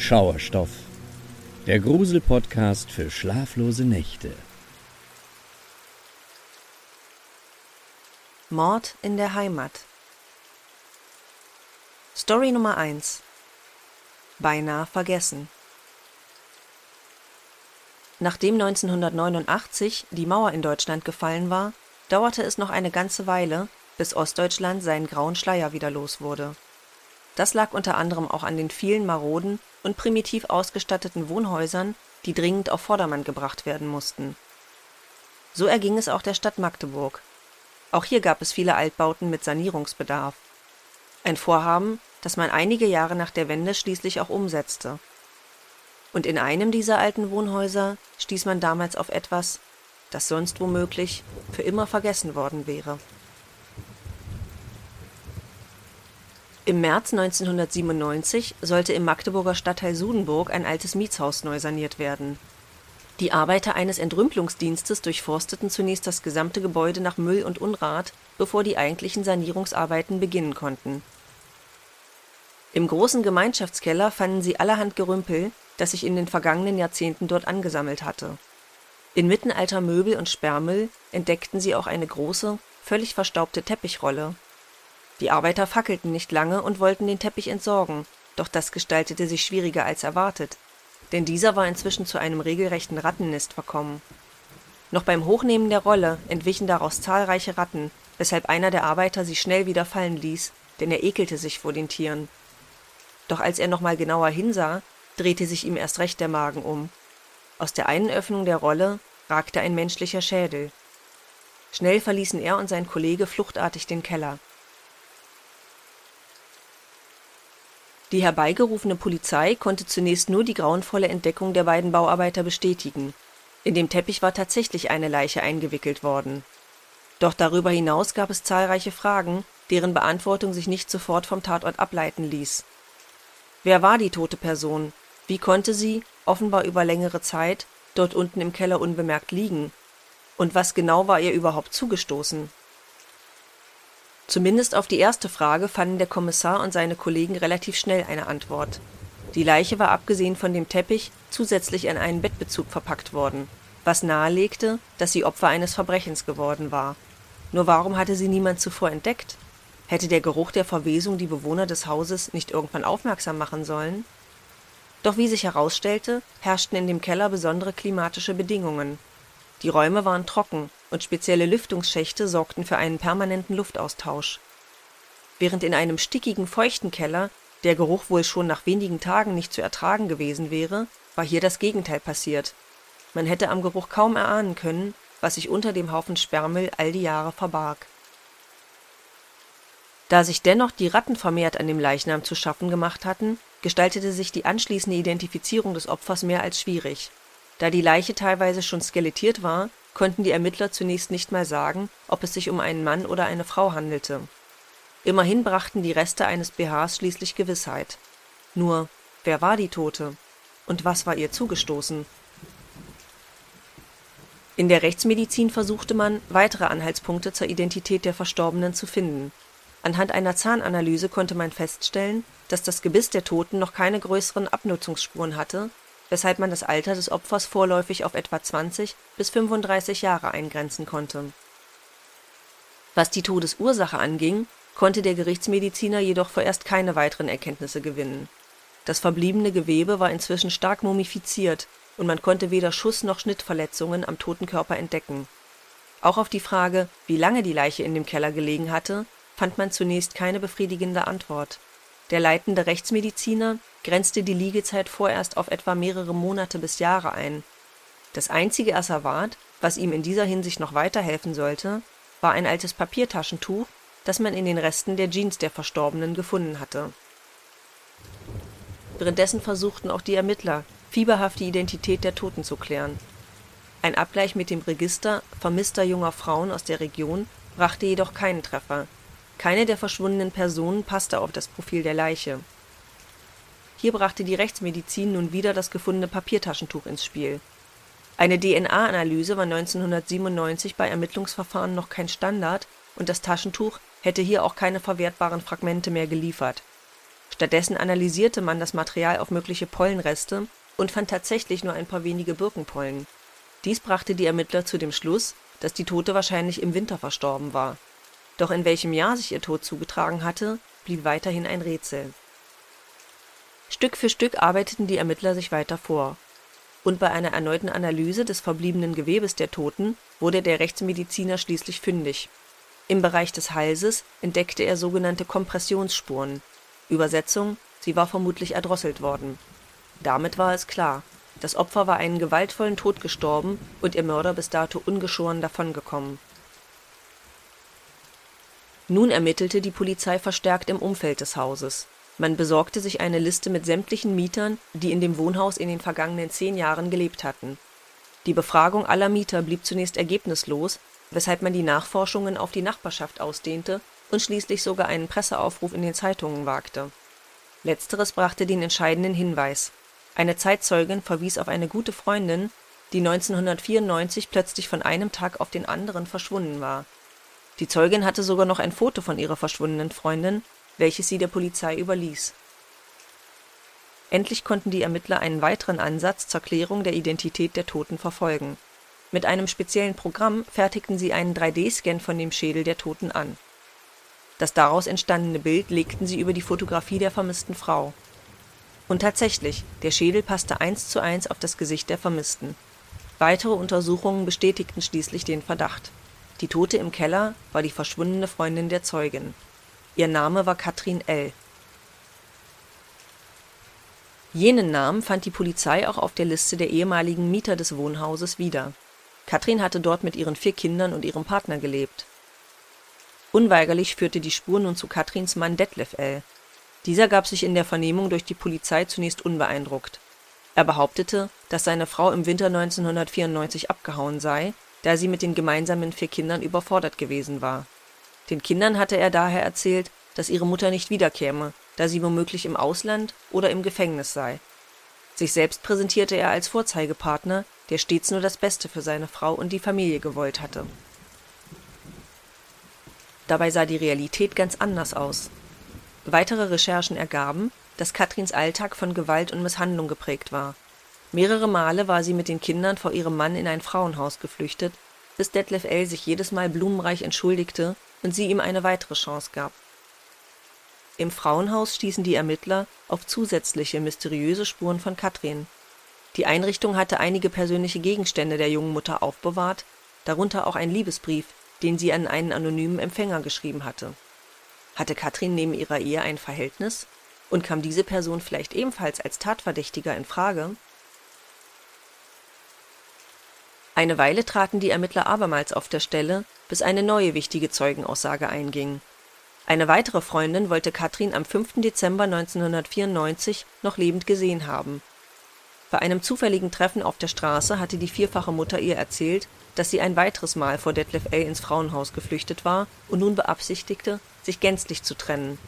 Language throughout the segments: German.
Schauerstoff, der Grusel-Podcast für schlaflose Nächte. Mord in der Heimat. Story Nummer 1. Beinahe vergessen. Nachdem 1989 die Mauer in Deutschland gefallen war, dauerte es noch eine ganze Weile, bis Ostdeutschland seinen grauen Schleier wieder los wurde. Das lag unter anderem auch an den vielen maroden und primitiv ausgestatteten Wohnhäusern, die dringend auf Vordermann gebracht werden mussten. So erging es auch der Stadt Magdeburg. Auch hier gab es viele Altbauten mit Sanierungsbedarf. Ein Vorhaben, das man einige Jahre nach der Wende schließlich auch umsetzte. Und in einem dieser alten Wohnhäuser stieß man damals auf etwas, das sonst womöglich für immer vergessen worden wäre. Im März 1997 sollte im Magdeburger Stadtteil Sudenburg ein altes Mietshaus neu saniert werden. Die Arbeiter eines Entrümpelungsdienstes durchforsteten zunächst das gesamte Gebäude nach Müll und Unrat, bevor die eigentlichen Sanierungsarbeiten beginnen konnten. Im großen Gemeinschaftskeller fanden sie allerhand Gerümpel, das sich in den vergangenen Jahrzehnten dort angesammelt hatte. Inmitten alter Möbel und Sperrmüll entdeckten sie auch eine große, völlig verstaubte Teppichrolle, die Arbeiter fackelten nicht lange und wollten den Teppich entsorgen, doch das gestaltete sich schwieriger als erwartet, denn dieser war inzwischen zu einem regelrechten Rattennest verkommen. Noch beim Hochnehmen der Rolle entwichen daraus zahlreiche Ratten, weshalb einer der Arbeiter sie schnell wieder fallen ließ, denn er ekelte sich vor den Tieren. Doch als er noch mal genauer hinsah, drehte sich ihm erst recht der Magen um. Aus der einen Öffnung der Rolle ragte ein menschlicher Schädel. Schnell verließen er und sein Kollege fluchtartig den Keller. Die herbeigerufene Polizei konnte zunächst nur die grauenvolle Entdeckung der beiden Bauarbeiter bestätigen. In dem Teppich war tatsächlich eine Leiche eingewickelt worden. Doch darüber hinaus gab es zahlreiche Fragen, deren Beantwortung sich nicht sofort vom Tatort ableiten ließ. Wer war die tote Person? Wie konnte sie, offenbar über längere Zeit, dort unten im Keller unbemerkt liegen? Und was genau war ihr überhaupt zugestoßen Zumindest auf die erste Frage fanden der Kommissar und seine Kollegen relativ schnell eine Antwort. Die Leiche war abgesehen von dem Teppich zusätzlich in einen Bettbezug verpackt worden, was nahelegte, dass sie Opfer eines Verbrechens geworden war. Nur warum hatte sie niemand zuvor entdeckt? Hätte der Geruch der Verwesung die Bewohner des Hauses nicht irgendwann aufmerksam machen sollen? Doch wie sich herausstellte, herrschten in dem Keller besondere klimatische Bedingungen. Die Räume waren trocken und spezielle Lüftungsschächte sorgten für einen permanenten Luftaustausch. Während in einem stickigen, feuchten Keller der Geruch wohl schon nach wenigen Tagen nicht zu ertragen gewesen wäre, war hier das Gegenteil passiert. Man hätte am Geruch kaum erahnen können, was sich unter dem Haufen Sperrmüll all die Jahre verbarg. Da sich dennoch die Ratten vermehrt an dem Leichnam zu schaffen gemacht hatten, gestaltete sich die anschließende Identifizierung des Opfers mehr als schwierig. Da die Leiche teilweise schon skelettiert war, konnten die Ermittler zunächst nicht mal sagen, ob es sich um einen Mann oder eine Frau handelte. Immerhin brachten die Reste eines BHs schließlich Gewissheit. Nur, wer war die Tote? Und was war ihr zugestoßen? In der Rechtsmedizin versuchte man, weitere Anhaltspunkte zur Identität der Verstorbenen zu finden. Anhand einer Zahnanalyse konnte man feststellen, dass das Gebiss der Toten noch keine größeren Abnutzungsspuren hatte weshalb man das Alter des Opfers vorläufig auf etwa 20 bis 35 Jahre eingrenzen konnte. Was die Todesursache anging, konnte der Gerichtsmediziner jedoch vorerst keine weiteren Erkenntnisse gewinnen. Das verbliebene Gewebe war inzwischen stark mumifiziert und man konnte weder Schuss noch Schnittverletzungen am toten Körper entdecken. Auch auf die Frage, wie lange die Leiche in dem Keller gelegen hatte, fand man zunächst keine befriedigende Antwort. Der leitende Rechtsmediziner grenzte die Liegezeit vorerst auf etwa mehrere Monate bis Jahre ein. Das einzige Asservat, was ihm in dieser Hinsicht noch weiterhelfen sollte, war ein altes Papiertaschentuch, das man in den Resten der Jeans der Verstorbenen gefunden hatte. Währenddessen versuchten auch die Ermittler, fieberhaft die Identität der Toten zu klären. Ein Abgleich mit dem Register vermisster junger Frauen aus der Region brachte jedoch keinen Treffer. Keine der verschwundenen Personen passte auf das Profil der Leiche hier brachte die Rechtsmedizin nun wieder das gefundene Papiertaschentuch ins Spiel. Eine DNA-Analyse war 1997 bei Ermittlungsverfahren noch kein Standard und das Taschentuch hätte hier auch keine verwertbaren Fragmente mehr geliefert. Stattdessen analysierte man das Material auf mögliche Pollenreste und fand tatsächlich nur ein paar wenige Birkenpollen. Dies brachte die Ermittler zu dem Schluss, dass die Tote wahrscheinlich im Winter verstorben war. Doch in welchem Jahr sich ihr Tod zugetragen hatte, blieb weiterhin ein Rätsel. Stück für Stück arbeiteten die Ermittler sich weiter vor. Und bei einer erneuten Analyse des verbliebenen Gewebes der Toten wurde der Rechtsmediziner schließlich fündig. Im Bereich des Halses entdeckte er sogenannte Kompressionsspuren. Übersetzung: Sie war vermutlich erdrosselt worden. Damit war es klar: Das Opfer war einen gewaltvollen Tod gestorben und ihr Mörder bis dato ungeschoren davongekommen. Nun ermittelte die Polizei verstärkt im Umfeld des Hauses. Man besorgte sich eine Liste mit sämtlichen Mietern, die in dem Wohnhaus in den vergangenen zehn Jahren gelebt hatten. Die Befragung aller Mieter blieb zunächst ergebnislos, weshalb man die Nachforschungen auf die Nachbarschaft ausdehnte und schließlich sogar einen Presseaufruf in den Zeitungen wagte. Letzteres brachte den entscheidenden Hinweis. Eine Zeitzeugin verwies auf eine gute Freundin, die 1994 plötzlich von einem Tag auf den anderen verschwunden war. Die Zeugin hatte sogar noch ein Foto von ihrer verschwundenen Freundin welches sie der Polizei überließ. Endlich konnten die Ermittler einen weiteren Ansatz zur Klärung der Identität der Toten verfolgen. Mit einem speziellen Programm fertigten sie einen 3D-Scan von dem Schädel der Toten an. Das daraus entstandene Bild legten sie über die Fotografie der vermissten Frau. Und tatsächlich, der Schädel passte eins zu eins auf das Gesicht der Vermissten. Weitere Untersuchungen bestätigten schließlich den Verdacht. Die Tote im Keller war die verschwundene Freundin der Zeugin Ihr Name war Katrin L. Jenen Namen fand die Polizei auch auf der Liste der ehemaligen Mieter des Wohnhauses wieder. Katrin hatte dort mit ihren vier Kindern und ihrem Partner gelebt. Unweigerlich führte die Spur nun zu Katrins Mann Detlef L. Dieser gab sich in der Vernehmung durch die Polizei zunächst unbeeindruckt. Er behauptete, dass seine Frau im Winter 1994 abgehauen sei, da sie mit den gemeinsamen vier Kindern überfordert gewesen war den Kindern hatte er daher erzählt, dass ihre Mutter nicht wiederkäme, da sie womöglich im Ausland oder im Gefängnis sei. Sich selbst präsentierte er als Vorzeigepartner, der stets nur das Beste für seine Frau und die Familie gewollt hatte. Dabei sah die Realität ganz anders aus. Weitere Recherchen ergaben, dass Katrins Alltag von Gewalt und Misshandlung geprägt war. Mehrere Male war sie mit den Kindern vor ihrem Mann in ein Frauenhaus geflüchtet, bis Detlef L. sich jedes Mal blumenreich entschuldigte und sie ihm eine weitere Chance gab. Im Frauenhaus stießen die Ermittler auf zusätzliche mysteriöse Spuren von Katrin. Die Einrichtung hatte einige persönliche Gegenstände der jungen Mutter aufbewahrt, darunter auch ein Liebesbrief, den sie an einen anonymen Empfänger geschrieben hatte. Hatte Katrin neben ihrer Ehe ein Verhältnis? Und kam diese Person vielleicht ebenfalls als Tatverdächtiger in Frage? Eine Weile traten die Ermittler abermals auf der Stelle, bis eine neue wichtige Zeugenaussage einging. Eine weitere Freundin wollte Katrin am 5. Dezember 1994 noch lebend gesehen haben. Bei einem zufälligen Treffen auf der Straße hatte die vierfache Mutter ihr erzählt, dass sie ein weiteres Mal vor Detlef L. ins Frauenhaus geflüchtet war und nun beabsichtigte, sich gänzlich zu trennen.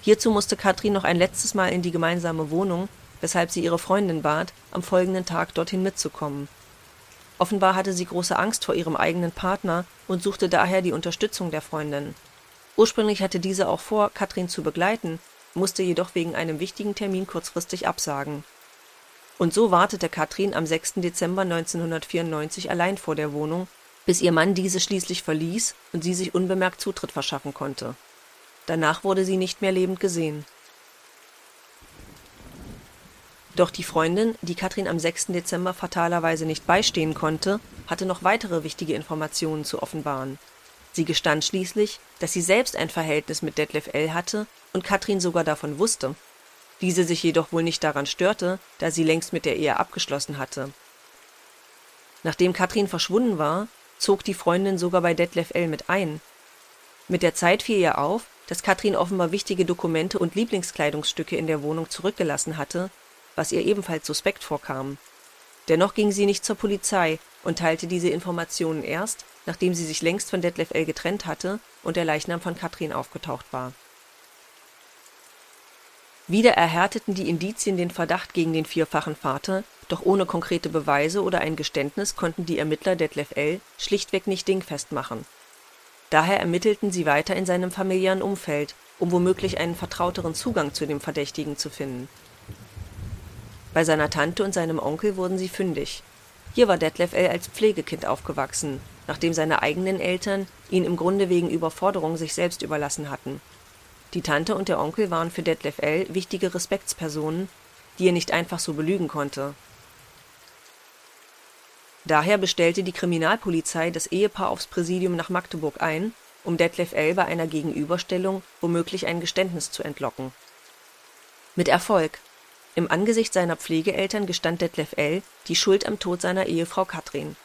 Hierzu musste Katrin noch ein letztes Mal in die gemeinsame Wohnung, weshalb sie ihre Freundin bat, am folgenden Tag dorthin mitzukommen Offenbar hatte sie große Angst vor ihrem eigenen Partner und suchte daher die Unterstützung der Freundin. Ursprünglich hatte diese auch vor, Katrin zu begleiten, musste jedoch wegen einem wichtigen Termin kurzfristig absagen. Und so wartete Katrin am 6. Dezember 1994 allein vor der Wohnung, bis ihr Mann diese schließlich verließ und sie sich unbemerkt Zutritt verschaffen konnte. Danach wurde sie nicht mehr lebend gesehen doch die Freundin, die Katrin am 6. Dezember fatalerweise nicht beistehen konnte, hatte noch weitere wichtige Informationen zu offenbaren. Sie gestand schließlich, dass sie selbst ein Verhältnis mit Detlef L. hatte und Katrin sogar davon wusste. Diese sich jedoch wohl nicht daran störte, da sie längst mit der Ehe abgeschlossen hatte. Nachdem Katrin verschwunden war, zog die Freundin sogar bei Detlef L. mit ein. Mit der Zeit fiel ihr auf, dass Katrin offenbar wichtige Dokumente und Lieblingskleidungsstücke in der Wohnung zurückgelassen hatte, was ihr ebenfalls suspekt vorkam. Dennoch ging sie nicht zur Polizei und teilte diese Informationen erst, nachdem sie sich längst von Detlef L. getrennt hatte und der Leichnam von Katrin aufgetaucht war. Wieder erhärteten die Indizien den Verdacht gegen den vierfachen Vater, doch ohne konkrete Beweise oder ein Geständnis konnten die Ermittler Detlef L. schlichtweg nicht dingfest machen. Daher ermittelten sie weiter in seinem familiären Umfeld um womöglich einen vertrauteren Zugang zu dem Verdächtigen zu finden. Bei seiner Tante und seinem Onkel wurden sie fündig. Hier war Detlef L. als Pflegekind aufgewachsen, nachdem seine eigenen Eltern ihn im Grunde wegen Überforderung sich selbst überlassen hatten. Die Tante und der Onkel waren für Detlef L. wichtige Respektspersonen, die er nicht einfach so belügen konnte. Daher bestellte die Kriminalpolizei das Ehepaar aufs Präsidium nach Magdeburg ein, um Detlef L. bei einer Gegenüberstellung womöglich ein Geständnis zu entlocken. Mit Erfolg. Im Angesicht seiner Pflegeeltern gestand Detlef L. die Schuld am Tod seiner Ehefrau Katrin.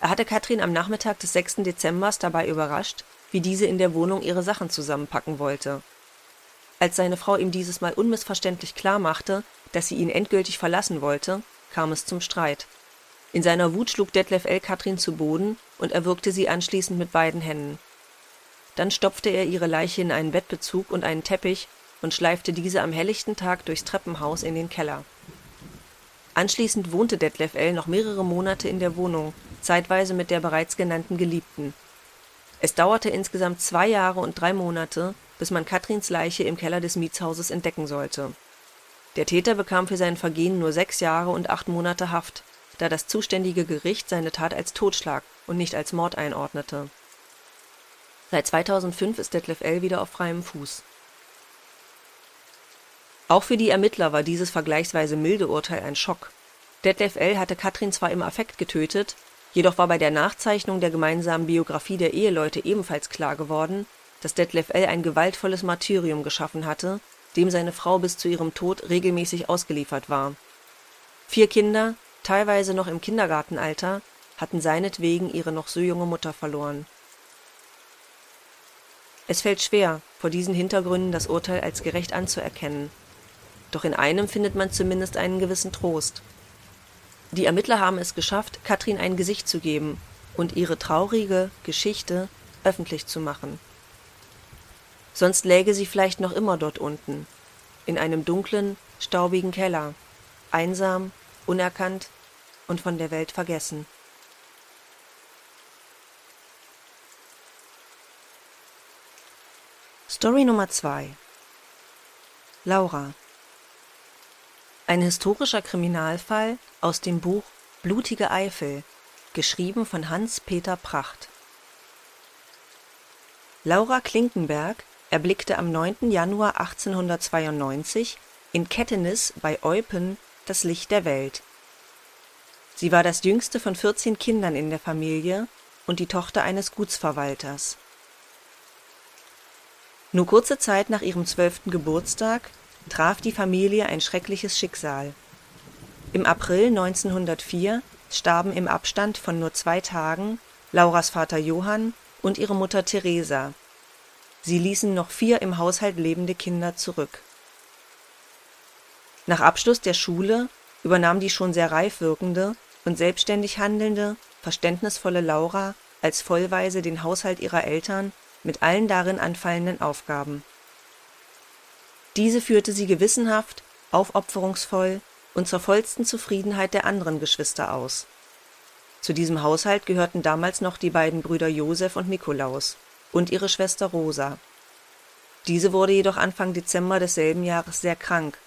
Er hatte Katrin am Nachmittag des 6. Dezembers dabei überrascht, wie diese in der Wohnung ihre Sachen zusammenpacken wollte. Als seine Frau ihm dieses Mal unmissverständlich klarmachte, dass sie ihn endgültig verlassen wollte, kam es zum Streit. In seiner Wut schlug Detlef L. Katrin zu Boden und erwürgte sie anschließend mit beiden Händen. Dann stopfte er ihre Leiche in einen Bettbezug und einen Teppich und schleifte diese am helllichten Tag durchs Treppenhaus in den Keller. Anschließend wohnte Detlef L. noch mehrere Monate in der Wohnung, zeitweise mit der bereits genannten Geliebten. Es dauerte insgesamt zwei Jahre und drei Monate, bis man Katrins Leiche im Keller des Mietshauses entdecken sollte. Der Täter bekam für sein Vergehen nur sechs Jahre und acht Monate Haft, da das zuständige Gericht seine Tat als Totschlag und nicht als Mord einordnete Seit 2005 ist Detlef L. wieder auf freiem Fuß. Auch für die Ermittler war dieses vergleichsweise milde Urteil ein Schock. Detlef L. hatte Katrin zwar im Affekt getötet, jedoch war bei der Nachzeichnung der gemeinsamen Biografie der Eheleute ebenfalls klar geworden, dass Detlef L. ein gewaltvolles Martyrium geschaffen hatte, dem seine Frau bis zu ihrem Tod regelmäßig ausgeliefert war. Vier Kinder, teilweise noch im Kindergartenalter, hatten seinetwegen ihre noch so junge Mutter verloren es fällt schwer, vor diesen Hintergründen das Urteil als gerecht anzuerkennen. Doch in einem findet man zumindest einen gewissen Trost. Die Ermittler haben es geschafft, Katrin ein Gesicht zu geben und ihre traurige Geschichte öffentlich zu machen. Sonst läge sie vielleicht noch immer dort unten, in einem dunklen, staubigen Keller, einsam, unerkannt und von der Welt vergessen. Story Nummer 2 Laura Ein historischer Kriminalfall aus dem Buch Blutige Eifel, geschrieben von Hans-Peter Pracht. Laura Klinkenberg erblickte am 9. Januar 1892 in Kettenis bei Eupen das Licht der Welt. Sie war das jüngste von 14 Kindern in der Familie und die Tochter eines Gutsverwalters nur kurze Zeit nach ihrem zwölften Geburtstag traf die Familie ein schreckliches Schicksal. Im April 1904 starben im Abstand von nur zwei Tagen Lauras Vater Johann und ihre Mutter Theresa. Sie ließen noch vier im Haushalt lebende Kinder zurück. Nach Abschluss der Schule übernahm die schon sehr reif wirkende und selbstständig handelnde, verständnisvolle Laura als Vollweise den Haushalt ihrer Eltern mit allen darin anfallenden Aufgaben. Diese führte sie gewissenhaft, aufopferungsvoll und zur vollsten Zufriedenheit der anderen Geschwister aus. Zu diesem Haushalt gehörten damals noch die beiden Brüder Josef und Nikolaus und ihre Schwester Rosa. Diese wurde jedoch Anfang Dezember desselben Jahres sehr krank.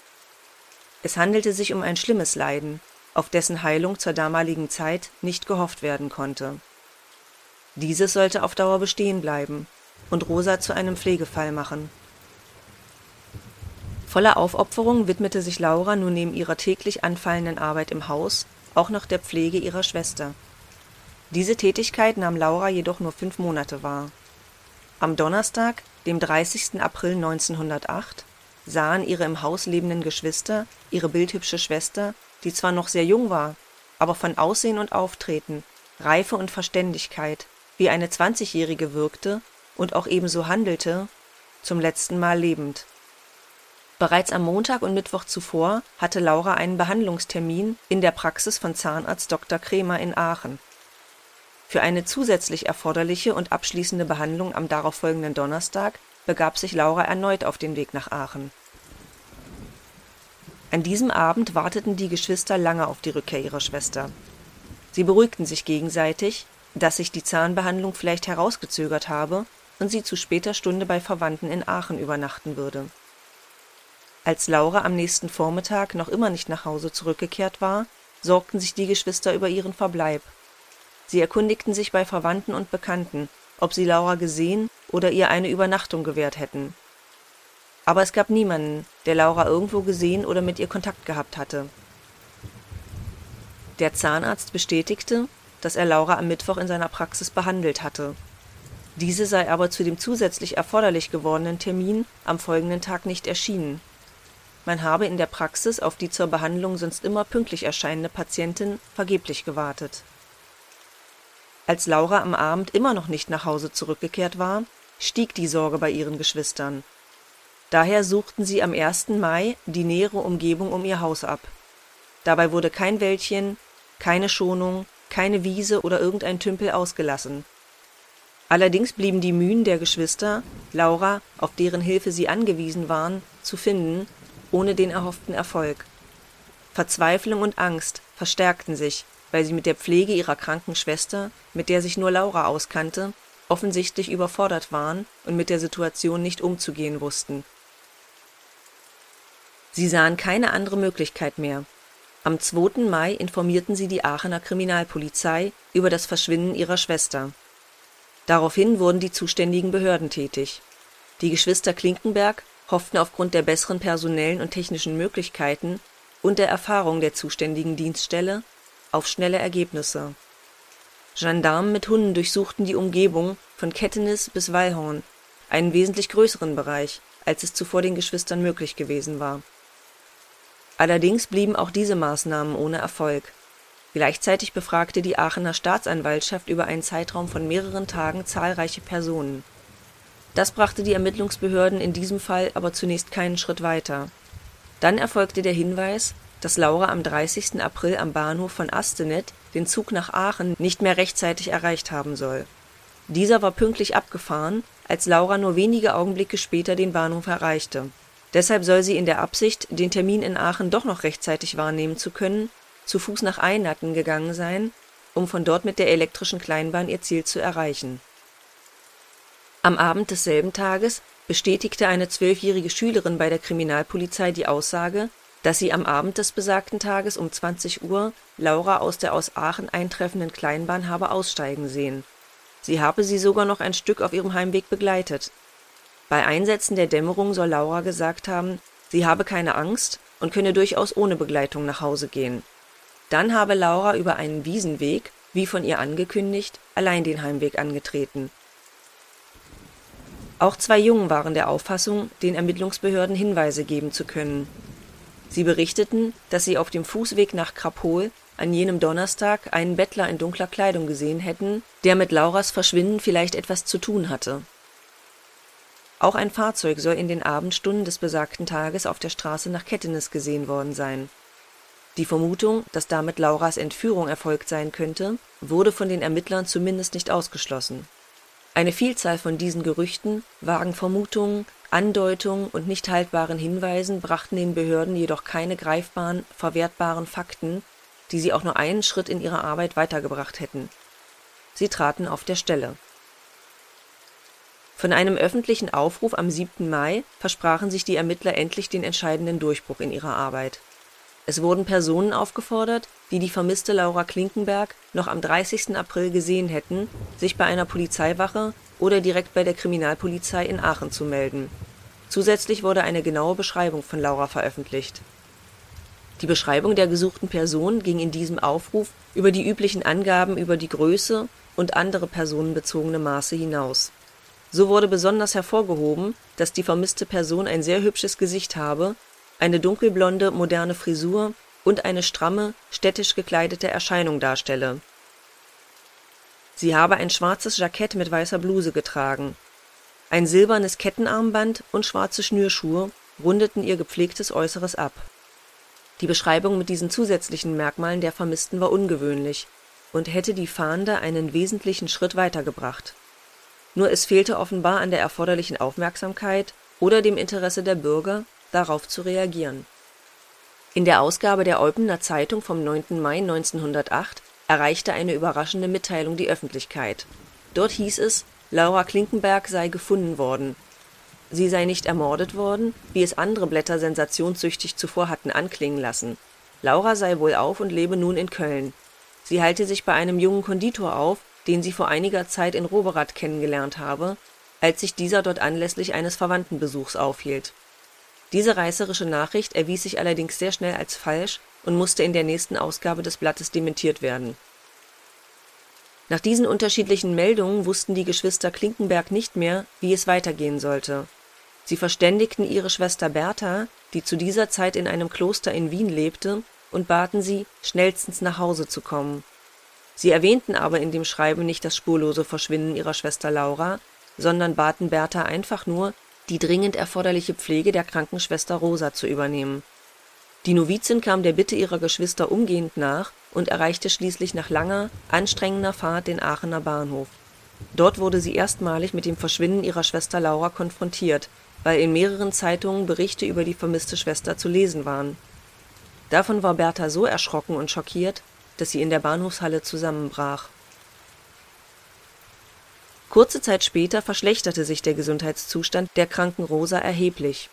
Es handelte sich um ein schlimmes Leiden, auf dessen Heilung zur damaligen Zeit nicht gehofft werden konnte. Dieses sollte auf Dauer bestehen bleiben und Rosa zu einem Pflegefall machen. Voller Aufopferung widmete sich Laura nun neben ihrer täglich anfallenden Arbeit im Haus auch noch der Pflege ihrer Schwester. Diese Tätigkeit nahm Laura jedoch nur fünf Monate wahr. Am Donnerstag, dem 30. April 1908, sahen ihre im Haus lebenden Geschwister ihre bildhübsche Schwester, die zwar noch sehr jung war, aber von Aussehen und Auftreten, Reife und Verständigkeit wie eine Zwanzigjährige wirkte und auch ebenso handelte, zum letzten Mal lebend. Bereits am Montag und Mittwoch zuvor hatte Laura einen Behandlungstermin in der Praxis von Zahnarzt Dr. Kremer in Aachen. Für eine zusätzlich erforderliche und abschließende Behandlung am darauffolgenden Donnerstag begab sich Laura erneut auf den Weg nach Aachen. An diesem Abend warteten die Geschwister lange auf die Rückkehr ihrer Schwester. Sie beruhigten sich gegenseitig, dass sich die Zahnbehandlung vielleicht herausgezögert habe und sie zu später Stunde bei Verwandten in Aachen übernachten würde. Als Laura am nächsten Vormittag noch immer nicht nach Hause zurückgekehrt war, sorgten sich die Geschwister über ihren Verbleib. Sie erkundigten sich bei Verwandten und Bekannten, ob sie Laura gesehen oder ihr eine Übernachtung gewährt hätten. Aber es gab niemanden, der Laura irgendwo gesehen oder mit ihr Kontakt gehabt hatte. Der Zahnarzt bestätigte, dass er Laura am Mittwoch in seiner Praxis behandelt hatte. Diese sei aber zu dem zusätzlich erforderlich gewordenen Termin am folgenden Tag nicht erschienen. Man habe in der Praxis auf die zur Behandlung sonst immer pünktlich erscheinende Patientin vergeblich gewartet. Als Laura am Abend immer noch nicht nach Hause zurückgekehrt war, stieg die Sorge bei ihren Geschwistern. Daher suchten sie am 1. Mai die nähere Umgebung um ihr Haus ab. Dabei wurde kein Wäldchen, keine Schonung, keine Wiese oder irgendein Tümpel ausgelassen. Allerdings blieben die Mühen der Geschwister, Laura, auf deren Hilfe sie angewiesen waren, zu finden, ohne den erhofften Erfolg. Verzweiflung und Angst verstärkten sich, weil sie mit der Pflege ihrer kranken Schwester, mit der sich nur Laura auskannte, offensichtlich überfordert waren und mit der Situation nicht umzugehen wussten. Sie sahen keine andere Möglichkeit mehr. Am 2. Mai informierten sie die Aachener Kriminalpolizei über das Verschwinden ihrer Schwester. Daraufhin wurden die zuständigen Behörden tätig. Die Geschwister Klinkenberg hofften aufgrund der besseren personellen und technischen Möglichkeiten und der Erfahrung der zuständigen Dienststelle auf schnelle Ergebnisse. Gendarmen mit Hunden durchsuchten die Umgebung von Kettenis bis Wallhorn, einen wesentlich größeren Bereich, als es zuvor den Geschwistern möglich gewesen war. Allerdings blieben auch diese Maßnahmen ohne Erfolg. Gleichzeitig befragte die Aachener Staatsanwaltschaft über einen Zeitraum von mehreren Tagen zahlreiche Personen. Das brachte die Ermittlungsbehörden in diesem Fall aber zunächst keinen Schritt weiter. Dann erfolgte der Hinweis, dass Laura am 30. April am Bahnhof von Astenet den Zug nach Aachen nicht mehr rechtzeitig erreicht haben soll. Dieser war pünktlich abgefahren, als Laura nur wenige Augenblicke später den Bahnhof erreichte. Deshalb soll sie in der Absicht, den Termin in Aachen doch noch rechtzeitig wahrnehmen zu können, zu Fuß nach Einatten gegangen sein, um von dort mit der elektrischen Kleinbahn ihr Ziel zu erreichen. Am Abend desselben Tages bestätigte eine zwölfjährige Schülerin bei der Kriminalpolizei die Aussage, dass sie am Abend des besagten Tages um 20 Uhr Laura aus der aus Aachen eintreffenden Kleinbahn habe aussteigen sehen. Sie habe sie sogar noch ein Stück auf ihrem Heimweg begleitet. Bei Einsätzen der Dämmerung soll Laura gesagt haben, sie habe keine Angst und könne durchaus ohne Begleitung nach Hause gehen. Dann habe Laura über einen Wiesenweg, wie von ihr angekündigt, allein den Heimweg angetreten. Auch zwei Jungen waren der Auffassung, den Ermittlungsbehörden Hinweise geben zu können Sie berichteten, dass sie auf dem Fußweg nach Krapol an jenem Donnerstag einen Bettler in dunkler Kleidung gesehen hätten, der mit Lauras Verschwinden vielleicht etwas zu tun hatte. Auch ein Fahrzeug soll in den Abendstunden des besagten Tages auf der Straße nach Kettenis gesehen worden sein. Die Vermutung, dass damit Lauras Entführung erfolgt sein könnte, wurde von den Ermittlern zumindest nicht ausgeschlossen. Eine Vielzahl von diesen Gerüchten, vagen Vermutungen Andeutungen und nicht haltbaren Hinweisen brachten den Behörden jedoch keine greifbaren, verwertbaren Fakten, die sie auch nur einen Schritt in ihrer Arbeit weitergebracht hätten. Sie traten auf der Stelle. Von einem öffentlichen Aufruf am 7. Mai versprachen sich die Ermittler endlich den entscheidenden Durchbruch in ihrer Arbeit. Es wurden Personen aufgefordert, die die vermisste Laura Klinkenberg noch am 30. April gesehen hätten, sich bei einer Polizeiwache oder direkt bei der Kriminalpolizei in Aachen zu melden. Zusätzlich wurde eine genaue Beschreibung von Laura veröffentlicht. Die Beschreibung der gesuchten Person ging in diesem Aufruf über die üblichen Angaben über die Größe und andere personenbezogene Maße hinaus. So wurde besonders hervorgehoben, dass die vermisste Person ein sehr hübsches Gesicht habe, eine dunkelblonde, moderne Frisur und eine stramme, städtisch gekleidete Erscheinung darstelle Sie habe ein schwarzes Jackett mit weißer Bluse getragen. Ein silbernes Kettenarmband und schwarze Schnürschuhe rundeten ihr gepflegtes Äußeres ab. Die Beschreibung mit diesen zusätzlichen Merkmalen der Vermissten war ungewöhnlich und hätte die Fahnder einen wesentlichen Schritt weitergebracht. Nur es fehlte offenbar an der erforderlichen Aufmerksamkeit oder dem Interesse der Bürger, darauf zu reagieren. In der Ausgabe der Eupener Zeitung vom 9. Mai 1908 erreichte eine überraschende Mitteilung die Öffentlichkeit. Dort hieß es, Laura Klinkenberg sei gefunden worden. Sie sei nicht ermordet worden, wie es andere Blätter sensationssüchtig zuvor hatten anklingen lassen. Laura sei wohlauf und lebe nun in Köln. Sie halte sich bei einem jungen Konditor auf, den sie vor einiger Zeit in Roberath kennengelernt habe, als sich dieser dort anlässlich eines Verwandtenbesuchs aufhielt. Diese reißerische Nachricht erwies sich allerdings sehr schnell als falsch und musste in der nächsten Ausgabe des Blattes dementiert werden. Nach diesen unterschiedlichen Meldungen wussten die Geschwister Klinkenberg nicht mehr, wie es weitergehen sollte. Sie verständigten ihre Schwester Bertha, die zu dieser Zeit in einem Kloster in Wien lebte, und baten sie, schnellstens nach Hause zu kommen. Sie erwähnten aber in dem Schreiben nicht das spurlose Verschwinden ihrer Schwester Laura, sondern baten Bertha einfach nur, die dringend erforderliche Pflege der kranken Schwester Rosa zu übernehmen. Die Novizin kam der Bitte ihrer Geschwister umgehend nach und erreichte schließlich nach langer, anstrengender Fahrt den Aachener Bahnhof. Dort wurde sie erstmalig mit dem Verschwinden ihrer Schwester Laura konfrontiert, weil in mehreren Zeitungen Berichte über die vermisste Schwester zu lesen waren. Davon war Bertha so erschrocken und schockiert, dass sie in der Bahnhofshalle zusammenbrach. Kurze Zeit später verschlechterte sich der Gesundheitszustand der kranken Rosa erheblich.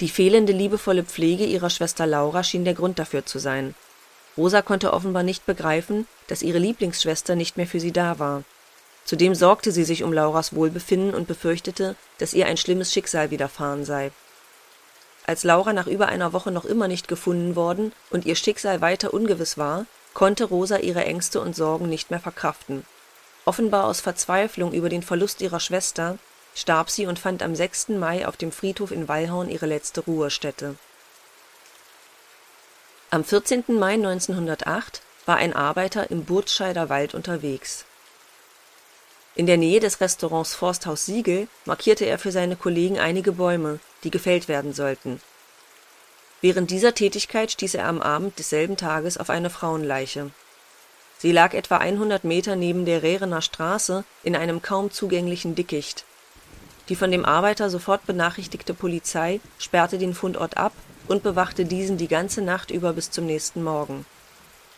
Die fehlende liebevolle Pflege ihrer Schwester Laura schien der Grund dafür zu sein. Rosa konnte offenbar nicht begreifen, dass ihre Lieblingsschwester nicht mehr für sie da war. Zudem sorgte sie sich um Lauras Wohlbefinden und befürchtete, dass ihr ein schlimmes Schicksal widerfahren sei. Als Laura nach über einer Woche noch immer nicht gefunden worden und ihr Schicksal weiter ungewiss war, konnte Rosa ihre Ängste und Sorgen nicht mehr verkraften. Offenbar aus Verzweiflung über den Verlust ihrer Schwester starb sie und fand am 6. Mai auf dem Friedhof in Wallhorn ihre letzte Ruhestätte. Am 14. Mai 1908 war ein Arbeiter im Burtscheider Wald unterwegs in der Nähe des Restaurants Forsthaus Siegel markierte er für seine Kollegen einige Bäume, die gefällt werden sollten. Während dieser Tätigkeit stieß er am Abend desselben Tages auf eine Frauenleiche. Sie lag etwa 100 Meter neben der Rerener Straße in einem kaum zugänglichen Dickicht. Die von dem Arbeiter sofort benachrichtigte Polizei sperrte den Fundort ab und bewachte diesen die ganze Nacht über bis zum nächsten Morgen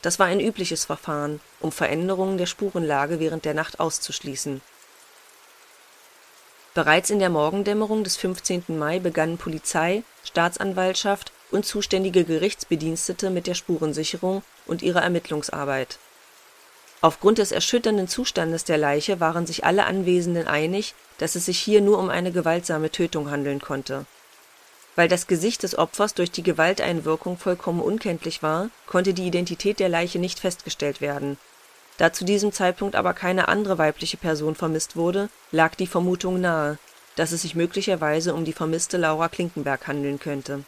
das war ein übliches Verfahren, um Veränderungen der Spurenlage während der Nacht auszuschließen. Bereits in der Morgendämmerung des 15. Mai begannen Polizei, Staatsanwaltschaft und zuständige Gerichtsbedienstete mit der Spurensicherung und ihrer Ermittlungsarbeit. Aufgrund des erschütternden Zustandes der Leiche waren sich alle Anwesenden einig, dass es sich hier nur um eine gewaltsame Tötung handeln konnte weil das Gesicht des Opfers durch die Gewalteinwirkung vollkommen unkenntlich war, konnte die Identität der Leiche nicht festgestellt werden. Da zu diesem Zeitpunkt aber keine andere weibliche Person vermisst wurde, lag die Vermutung nahe, dass es sich möglicherweise um die vermisste Laura Klinkenberg handeln könnte.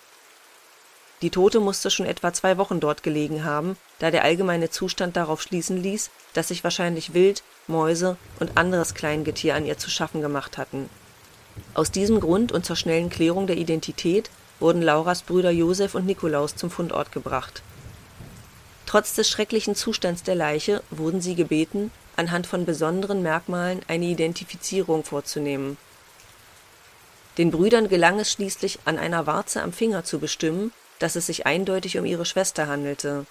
Die Tote musste schon etwa zwei Wochen dort gelegen haben, da der allgemeine Zustand darauf schließen ließ, dass sich wahrscheinlich Wild, Mäuse und anderes Kleingetier an ihr zu schaffen gemacht hatten aus diesem Grund und zur schnellen Klärung der Identität wurden Lauras Brüder Josef und Nikolaus zum Fundort gebracht. Trotz des schrecklichen Zustands der Leiche wurden sie gebeten, anhand von besonderen Merkmalen eine Identifizierung vorzunehmen. Den Brüdern gelang es schließlich, an einer Warze am Finger zu bestimmen, dass es sich eindeutig um ihre Schwester handelte.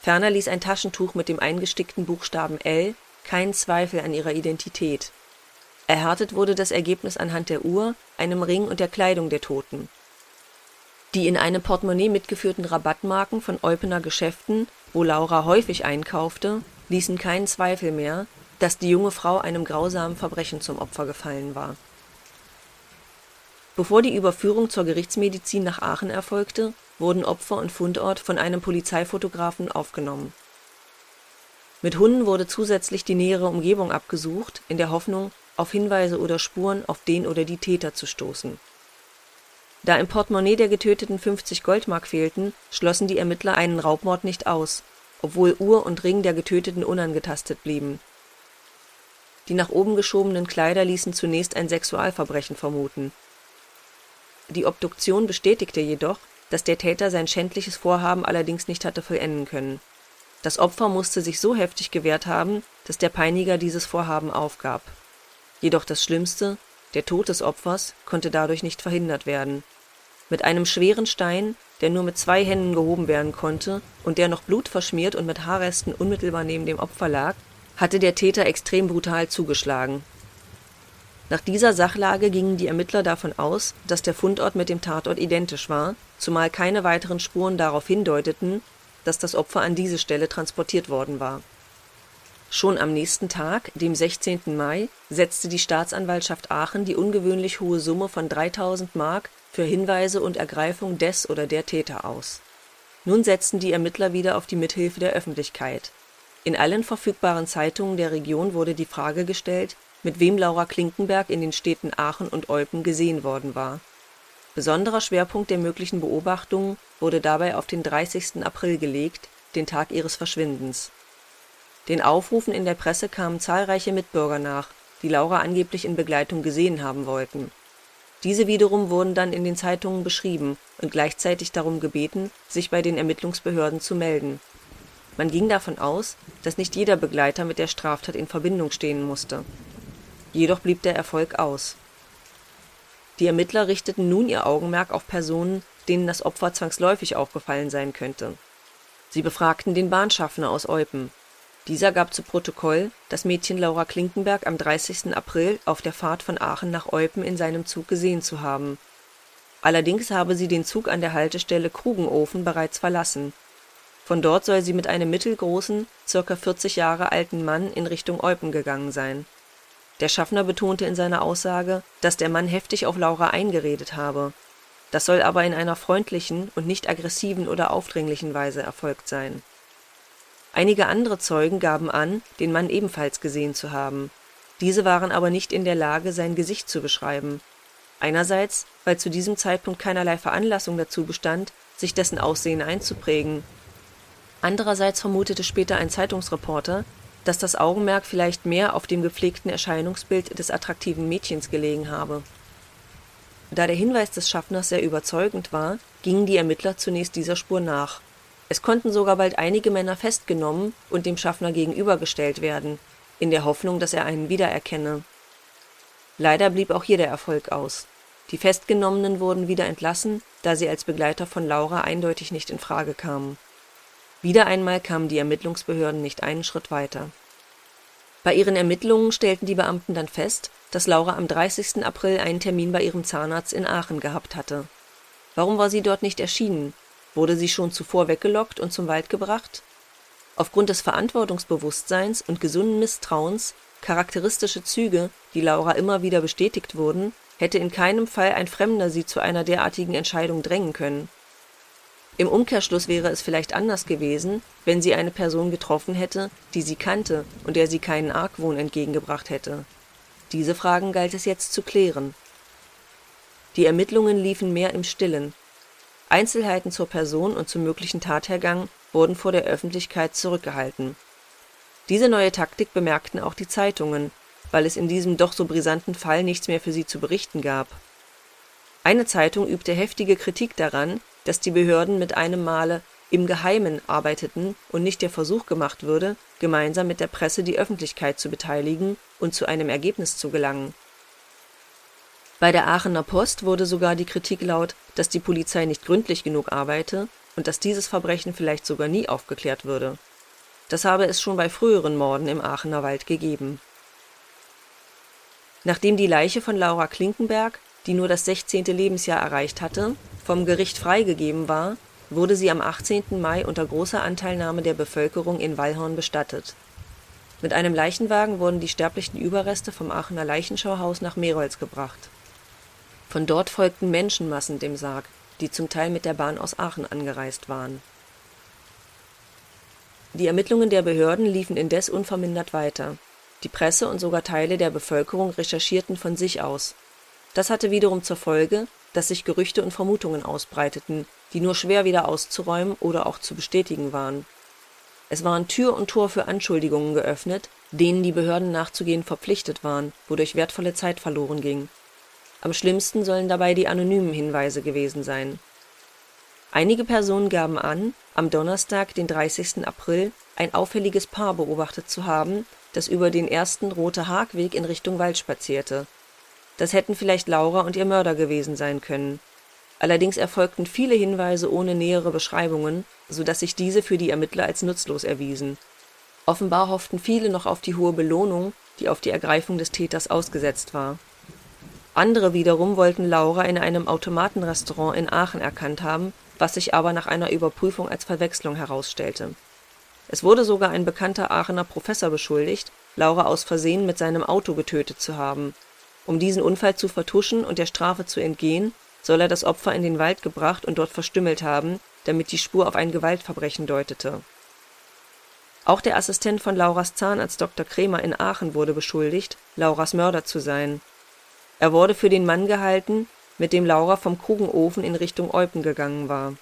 Ferner ließ ein Taschentuch mit dem eingestickten Buchstaben L keinen Zweifel an ihrer Identität Erhärtet wurde das Ergebnis anhand der Uhr, einem Ring und der Kleidung der Toten. Die in einem Portemonnaie mitgeführten Rabattmarken von Eupener Geschäften, wo Laura häufig einkaufte, ließen keinen Zweifel mehr, dass die junge Frau einem grausamen Verbrechen zum Opfer gefallen war. Bevor die Überführung zur Gerichtsmedizin nach Aachen erfolgte, wurden Opfer und Fundort von einem Polizeifotografen aufgenommen. Mit Hunden wurde zusätzlich die nähere Umgebung abgesucht, in der Hoffnung auf Hinweise oder Spuren auf den oder die Täter zu stoßen. Da im Portemonnaie der Getöteten 50 Goldmark fehlten, schlossen die Ermittler einen Raubmord nicht aus, obwohl Uhr und Ring der Getöteten unangetastet blieben. Die nach oben geschobenen Kleider ließen zunächst ein Sexualverbrechen vermuten. Die Obduktion bestätigte jedoch, dass der Täter sein schändliches Vorhaben allerdings nicht hatte vollenden können. Das Opfer musste sich so heftig gewehrt haben, dass der Peiniger dieses Vorhaben aufgab Jedoch das Schlimmste, der Tod des Opfers, konnte dadurch nicht verhindert werden. Mit einem schweren Stein, der nur mit zwei Händen gehoben werden konnte und der noch blutverschmiert und mit Haarresten unmittelbar neben dem Opfer lag, hatte der Täter extrem brutal zugeschlagen. Nach dieser Sachlage gingen die Ermittler davon aus, dass der Fundort mit dem Tatort identisch war, zumal keine weiteren Spuren darauf hindeuteten, dass das Opfer an diese Stelle transportiert worden war. Schon am nächsten Tag, dem 16. Mai, setzte die Staatsanwaltschaft Aachen die ungewöhnlich hohe Summe von 3000 Mark für Hinweise und Ergreifung des oder der Täter aus. Nun setzten die Ermittler wieder auf die Mithilfe der Öffentlichkeit. In allen verfügbaren Zeitungen der Region wurde die Frage gestellt, mit wem Laura Klinkenberg in den Städten Aachen und Eupen gesehen worden war. Besonderer Schwerpunkt der möglichen Beobachtungen wurde dabei auf den 30. April gelegt, den Tag ihres Verschwindens. Den Aufrufen in der Presse kamen zahlreiche Mitbürger nach, die Laura angeblich in Begleitung gesehen haben wollten. Diese wiederum wurden dann in den Zeitungen beschrieben und gleichzeitig darum gebeten, sich bei den Ermittlungsbehörden zu melden. Man ging davon aus, dass nicht jeder Begleiter mit der Straftat in Verbindung stehen musste Jedoch blieb der Erfolg aus. Die Ermittler richteten nun ihr Augenmerk auf Personen, denen das Opfer zwangsläufig aufgefallen sein könnte. Sie befragten den Bahnschaffner aus Eupen. Dieser gab zu Protokoll, das Mädchen Laura Klinkenberg am 30. April auf der Fahrt von Aachen nach Eupen in seinem Zug gesehen zu haben. Allerdings habe sie den Zug an der Haltestelle Krugenofen bereits verlassen. Von dort soll sie mit einem mittelgroßen, circa 40 Jahre alten Mann in Richtung Eupen gegangen sein der Schaffner betonte in seiner Aussage, dass der Mann heftig auf Laura eingeredet habe. Das soll aber in einer freundlichen und nicht aggressiven oder aufdringlichen Weise erfolgt sein. Einige andere Zeugen gaben an, den Mann ebenfalls gesehen zu haben. Diese waren aber nicht in der Lage, sein Gesicht zu beschreiben. Einerseits, weil zu diesem Zeitpunkt keinerlei Veranlassung dazu bestand, sich dessen Aussehen einzuprägen. Andererseits vermutete später ein Zeitungsreporter, dass das Augenmerk vielleicht mehr auf dem gepflegten Erscheinungsbild des attraktiven Mädchens gelegen habe. Da der Hinweis des Schaffners sehr überzeugend war, gingen die Ermittler zunächst dieser Spur nach. Es konnten sogar bald einige Männer festgenommen und dem Schaffner gegenübergestellt werden, in der Hoffnung, dass er einen wiedererkenne. Leider blieb auch hier der Erfolg aus. Die Festgenommenen wurden wieder entlassen, da sie als Begleiter von Laura eindeutig nicht in Frage kamen wieder einmal kamen die Ermittlungsbehörden nicht einen Schritt weiter. Bei ihren Ermittlungen stellten die Beamten dann fest, dass Laura am 30. April einen Termin bei ihrem Zahnarzt in Aachen gehabt hatte. Warum war sie dort nicht erschienen? Wurde sie schon zuvor weggelockt und zum Wald gebracht? Aufgrund des Verantwortungsbewusstseins und gesunden Misstrauens, charakteristische Züge, die Laura immer wieder bestätigt wurden, hätte in keinem Fall ein Fremder sie zu einer derartigen Entscheidung drängen können im Umkehrschluss wäre es vielleicht anders gewesen, wenn sie eine Person getroffen hätte, die sie kannte und der sie keinen Argwohn entgegengebracht hätte. Diese Fragen galt es jetzt zu klären. Die Ermittlungen liefen mehr im Stillen. Einzelheiten zur Person und zum möglichen Tathergang wurden vor der Öffentlichkeit zurückgehalten. Diese neue Taktik bemerkten auch die Zeitungen, weil es in diesem doch so brisanten Fall nichts mehr für sie zu berichten gab. Eine Zeitung übte heftige Kritik daran, dass die Behörden mit einem Male im Geheimen arbeiteten und nicht der Versuch gemacht würde, gemeinsam mit der Presse die Öffentlichkeit zu beteiligen und zu einem Ergebnis zu gelangen. Bei der Aachener Post wurde sogar die Kritik laut, dass die Polizei nicht gründlich genug arbeite und dass dieses Verbrechen vielleicht sogar nie aufgeklärt würde. Das habe es schon bei früheren Morden im Aachener Wald gegeben. Nachdem die Leiche von Laura Klinkenberg, die nur das 16. Lebensjahr erreicht hatte, vom Gericht freigegeben war, wurde sie am 18. Mai unter großer Anteilnahme der Bevölkerung in Wallhorn bestattet. Mit einem Leichenwagen wurden die sterblichen Überreste vom Aachener Leichenschauhaus nach Merolz gebracht. Von dort folgten Menschenmassen dem Sarg, die zum Teil mit der Bahn aus Aachen angereist waren. Die Ermittlungen der Behörden liefen indes unvermindert weiter. Die Presse und sogar Teile der Bevölkerung recherchierten von sich aus. Das hatte wiederum zur Folge, dass sich Gerüchte und Vermutungen ausbreiteten, die nur schwer wieder auszuräumen oder auch zu bestätigen waren. Es waren Tür und Tor für Anschuldigungen geöffnet, denen die Behörden nachzugehen verpflichtet waren, wodurch wertvolle Zeit verloren ging. Am schlimmsten sollen dabei die anonymen Hinweise gewesen sein. Einige Personen gaben an, am Donnerstag, den 30. April, ein auffälliges Paar beobachtet zu haben, das über den ersten Rote Haagweg in Richtung Wald spazierte das hätten vielleicht Laura und ihr Mörder gewesen sein können. Allerdings erfolgten viele Hinweise ohne nähere Beschreibungen, so dass sich diese für die Ermittler als nutzlos erwiesen. Offenbar hofften viele noch auf die hohe Belohnung, die auf die Ergreifung des Täters ausgesetzt war. Andere wiederum wollten Laura in einem Automatenrestaurant in Aachen erkannt haben, was sich aber nach einer Überprüfung als Verwechslung herausstellte. Es wurde sogar ein bekannter Aachener Professor beschuldigt, Laura aus Versehen mit seinem Auto getötet zu haben. Um diesen Unfall zu vertuschen und der Strafe zu entgehen, soll er das Opfer in den Wald gebracht und dort verstümmelt haben, damit die Spur auf ein Gewaltverbrechen deutete. Auch der Assistent von Lauras Zahnarzt Dr. Krämer in Aachen wurde beschuldigt, Lauras Mörder zu sein. Er wurde für den Mann gehalten, mit dem Laura vom Krugenofen in Richtung Eupen gegangen war.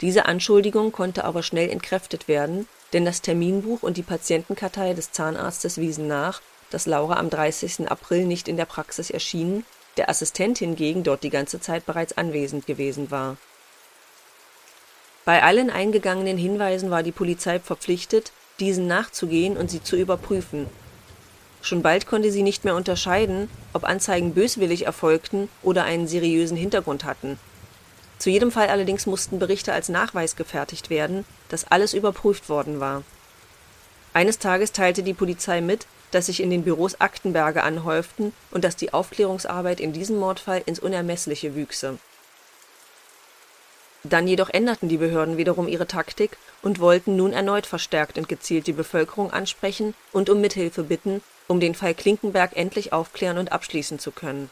Diese Anschuldigung konnte aber schnell entkräftet werden, denn das Terminbuch und die Patientenkartei des Zahnarztes wiesen nach, dass Laura am 30. April nicht in der Praxis erschien, der Assistent hingegen dort die ganze Zeit bereits anwesend gewesen war. Bei allen eingegangenen Hinweisen war die Polizei verpflichtet, diesen nachzugehen und sie zu überprüfen. Schon bald konnte sie nicht mehr unterscheiden, ob Anzeigen böswillig erfolgten oder einen seriösen Hintergrund hatten. Zu jedem Fall allerdings mussten Berichte als Nachweis gefertigt werden, dass alles überprüft worden war. Eines Tages teilte die Polizei mit, dass sich in den Büros Aktenberge anhäuften und dass die Aufklärungsarbeit in diesem Mordfall ins Unermessliche wüchse. Dann jedoch änderten die Behörden wiederum ihre Taktik und wollten nun erneut verstärkt und gezielt die Bevölkerung ansprechen und um Mithilfe bitten, um den Fall Klinkenberg endlich aufklären und abschließen zu können.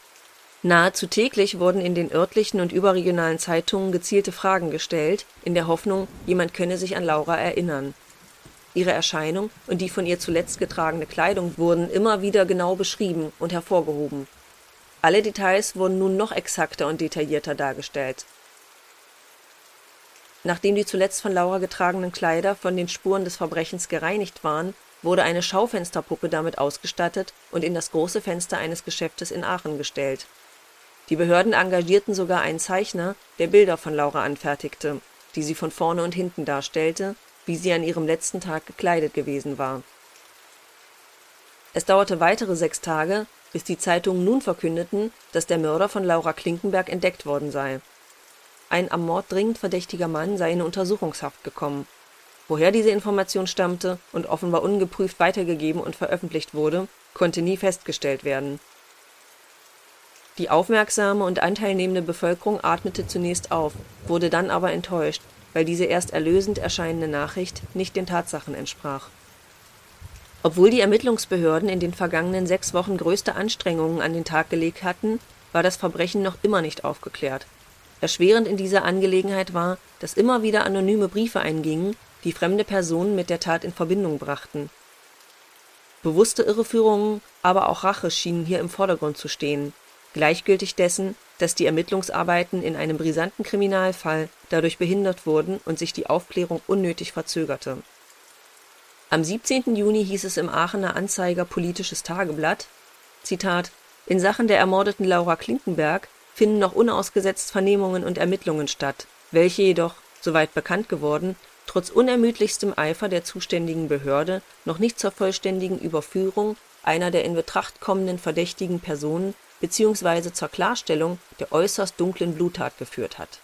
Nahezu täglich wurden in den örtlichen und überregionalen Zeitungen gezielte Fragen gestellt, in der Hoffnung, jemand könne sich an Laura erinnern Ihre Erscheinung und die von ihr zuletzt getragene Kleidung wurden immer wieder genau beschrieben und hervorgehoben. Alle Details wurden nun noch exakter und detaillierter dargestellt. Nachdem die zuletzt von Laura getragenen Kleider von den Spuren des Verbrechens gereinigt waren, wurde eine Schaufensterpuppe damit ausgestattet und in das große Fenster eines Geschäftes in Aachen gestellt. Die Behörden engagierten sogar einen Zeichner, der Bilder von Laura anfertigte, die sie von vorne und hinten darstellte wie sie an ihrem letzten Tag gekleidet gewesen war. Es dauerte weitere sechs Tage, bis die Zeitungen nun verkündeten, dass der Mörder von Laura Klinkenberg entdeckt worden sei. Ein am Mord dringend verdächtiger Mann sei in Untersuchungshaft gekommen. Woher diese Information stammte und offenbar ungeprüft weitergegeben und veröffentlicht wurde, konnte nie festgestellt werden. Die aufmerksame und anteilnehmende Bevölkerung atmete zunächst auf, wurde dann aber enttäuscht, weil diese erst erlösend erscheinende Nachricht nicht den Tatsachen entsprach. Obwohl die Ermittlungsbehörden in den vergangenen sechs Wochen größte Anstrengungen an den Tag gelegt hatten, war das Verbrechen noch immer nicht aufgeklärt. Erschwerend in dieser Angelegenheit war, dass immer wieder anonyme Briefe eingingen, die fremde Personen mit der Tat in Verbindung brachten. Bewusste Irreführungen, aber auch Rache schienen hier im Vordergrund zu stehen, gleichgültig dessen, dass die Ermittlungsarbeiten in einem brisanten Kriminalfall dadurch behindert wurden und sich die Aufklärung unnötig verzögerte. Am 17. Juni hieß es im Aachener Anzeiger Politisches Tageblatt: Zitat, In Sachen der ermordeten Laura Klinkenberg finden noch unausgesetzt Vernehmungen und Ermittlungen statt, welche jedoch, soweit bekannt geworden, trotz unermüdlichstem Eifer der zuständigen Behörde noch nicht zur vollständigen Überführung einer der in Betracht kommenden verdächtigen Personen beziehungsweise zur Klarstellung der äußerst dunklen Bluttat geführt hat.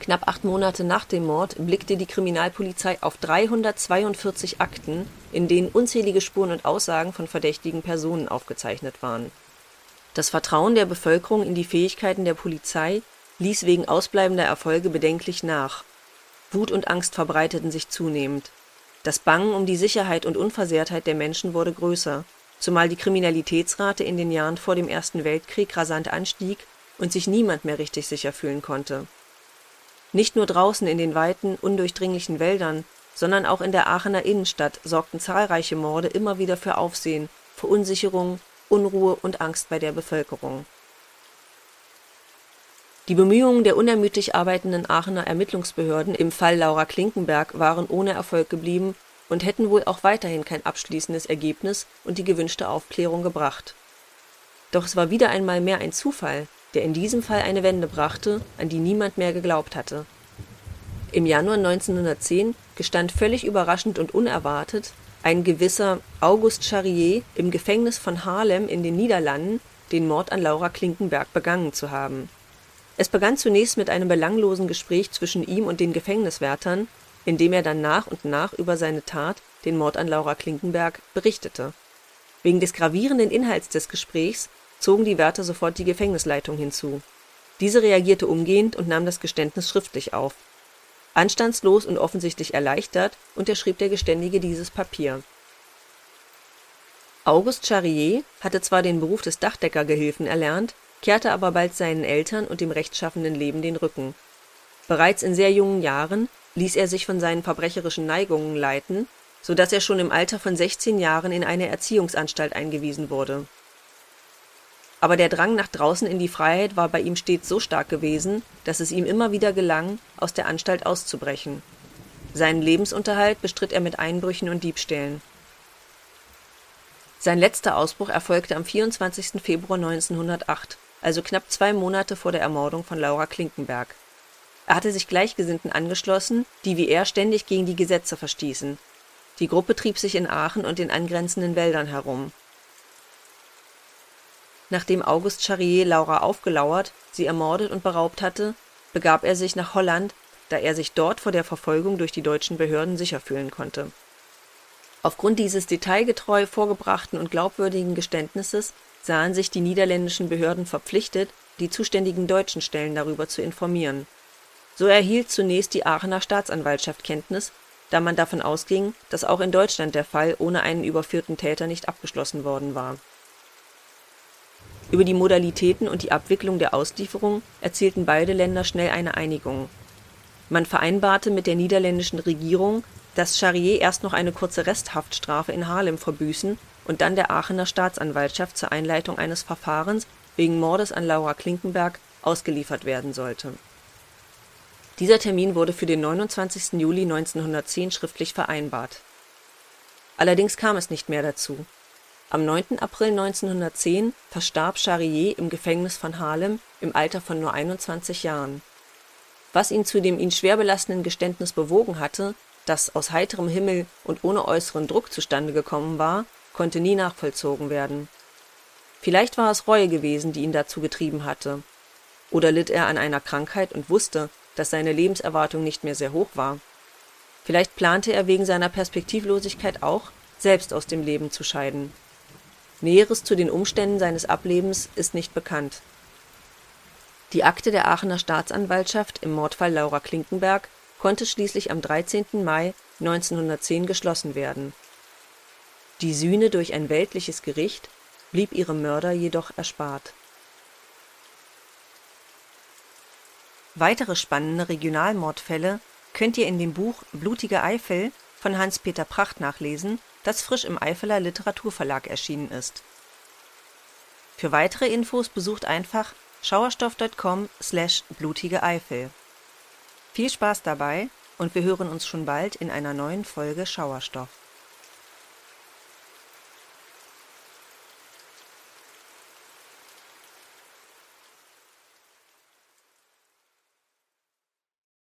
Knapp acht Monate nach dem Mord blickte die Kriminalpolizei auf 342 Akten, in denen unzählige Spuren und Aussagen von verdächtigen Personen aufgezeichnet waren. Das Vertrauen der Bevölkerung in die Fähigkeiten der Polizei ließ wegen ausbleibender Erfolge bedenklich nach. Wut und Angst verbreiteten sich zunehmend. Das Bangen um die Sicherheit und Unversehrtheit der Menschen wurde größer zumal die Kriminalitätsrate in den Jahren vor dem Ersten Weltkrieg rasant anstieg und sich niemand mehr richtig sicher fühlen konnte. Nicht nur draußen in den weiten, undurchdringlichen Wäldern, sondern auch in der Aachener Innenstadt sorgten zahlreiche Morde immer wieder für Aufsehen, Verunsicherung, Unruhe und Angst bei der Bevölkerung. Die Bemühungen der unermüdlich arbeitenden Aachener Ermittlungsbehörden im Fall Laura Klinkenberg waren ohne Erfolg geblieben und hätten wohl auch weiterhin kein abschließendes Ergebnis und die gewünschte Aufklärung gebracht. Doch es war wieder einmal mehr ein Zufall, der in diesem Fall eine Wende brachte, an die niemand mehr geglaubt hatte. Im Januar 1910 gestand völlig überraschend und unerwartet ein gewisser August Charrier im Gefängnis von Haarlem in den Niederlanden den Mord an Laura Klinkenberg begangen zu haben. Es begann zunächst mit einem belanglosen Gespräch zwischen ihm und den Gefängniswärtern indem er dann nach und nach über seine Tat, den Mord an Laura Klinkenberg, berichtete. Wegen des gravierenden Inhalts des Gesprächs zogen die Wärter sofort die Gefängnisleitung hinzu. Diese reagierte umgehend und nahm das Geständnis schriftlich auf. Anstandslos und offensichtlich erleichtert unterschrieb der Geständige dieses Papier. August Charrier hatte zwar den Beruf des Dachdeckergehilfen erlernt, kehrte aber bald seinen Eltern und dem rechtschaffenen Leben den Rücken. Bereits in sehr jungen Jahren ließ er sich von seinen verbrecherischen Neigungen leiten, so dass er schon im Alter von 16 Jahren in eine Erziehungsanstalt eingewiesen wurde aber der Drang nach draußen in die Freiheit war bei ihm stets so stark gewesen, dass es ihm immer wieder gelang, aus der Anstalt auszubrechen. Seinen Lebensunterhalt bestritt er mit Einbrüchen und Diebstählen. Sein letzter Ausbruch erfolgte am 24. Februar 1908, also knapp zwei Monate vor der Ermordung von Laura Klinkenberg. Er hatte sich Gleichgesinnten angeschlossen, die wie er ständig gegen die Gesetze verstießen. Die Gruppe trieb sich in Aachen und den angrenzenden Wäldern herum Nachdem August Charrier Laura aufgelauert, sie ermordet und beraubt hatte, begab er sich nach Holland, da er sich dort vor der Verfolgung durch die deutschen Behörden sicher fühlen konnte. Aufgrund dieses detailgetreu vorgebrachten und glaubwürdigen Geständnisses sahen sich die niederländischen Behörden verpflichtet, die zuständigen deutschen Stellen darüber zu informieren. So erhielt zunächst die Aachener Staatsanwaltschaft Kenntnis, da man davon ausging, dass auch in Deutschland der Fall ohne einen überführten Täter nicht abgeschlossen worden war über die Modalitäten und die Abwicklung der Auslieferung erzielten beide Länder schnell eine Einigung. Man vereinbarte mit der niederländischen Regierung, dass Charrier erst noch eine kurze Resthaftstrafe in Haarlem verbüßen und dann der Aachener Staatsanwaltschaft zur Einleitung eines Verfahrens wegen Mordes an Laura Klinkenberg ausgeliefert werden sollte. Dieser Termin wurde für den 29. Juli 1910 schriftlich vereinbart. Allerdings kam es nicht mehr dazu am 9. April 1910 verstarb Charrier im Gefängnis von Haarlem im Alter von nur 21 Jahren. Was ihn zu dem ihn schwer belastenden Geständnis bewogen hatte, das aus heiterem Himmel und ohne äußeren Druck zustande gekommen war, konnte nie nachvollzogen werden. Vielleicht war es Reue gewesen, die ihn dazu getrieben hatte. Oder litt er an einer Krankheit und wusste, dass seine Lebenserwartung nicht mehr sehr hoch war. Vielleicht plante er wegen seiner Perspektivlosigkeit auch, selbst aus dem Leben zu scheiden Näheres zu den Umständen seines Ablebens ist nicht bekannt. Die Akte der Aachener Staatsanwaltschaft im Mordfall Laura Klinkenberg konnte schließlich am 13. Mai 1910 geschlossen werden. Die Sühne durch ein weltliches Gericht blieb ihrem Mörder jedoch erspart. Weitere spannende Regionalmordfälle könnt ihr in dem Buch Blutige Eifel von Hans-Peter Pracht nachlesen das frisch im Eifeler Literaturverlag erschienen ist. Für weitere Infos besucht einfach schauerstoff.com slash blutige Eifel. Viel Spaß dabei und wir hören uns schon bald in einer neuen Folge Schauerstoff.